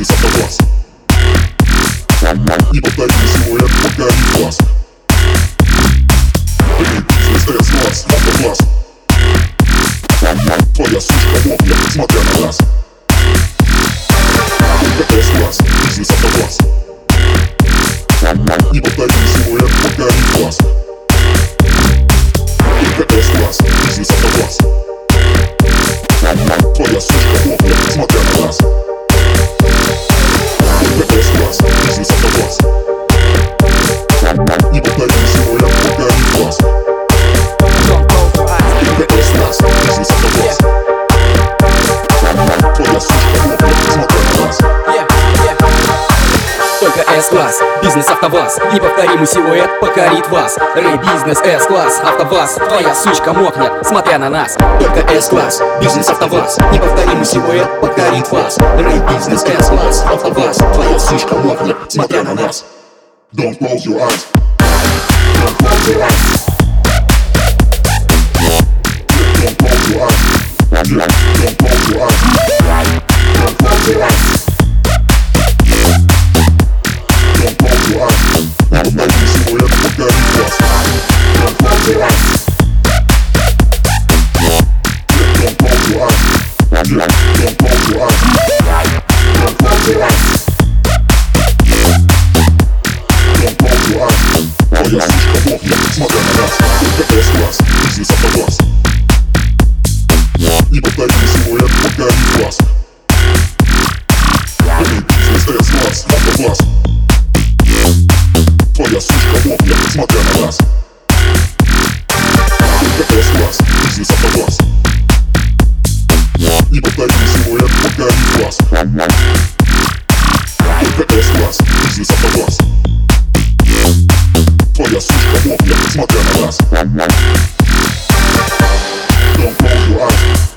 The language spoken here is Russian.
если соглас Поймал и подарил силуэт, подарил глаз. Эй, бизнес, тест, класс, автокласс Поймал, твоя сушка вовня, смотря на нас Только тест-класс, бизнес, автокласс Поймал и подарил силуэт, подарил глаз. С-класс, бизнес автоваз. Неповторимый силуэт покорит вас. Рэй-бизнес, С-класс, автоваз. Твоя сучка мокнет, смотря на нас. Только С-класс, бизнес автоваз. Неповторимый силуэт покорит вас. Рэй-бизнес, С-класс, автоваз. Твоя сучка мокнет, смотря на нас. Don't close your eyes. Don't close your eyes. moja druga miła Naprawdę Don't close your eyes.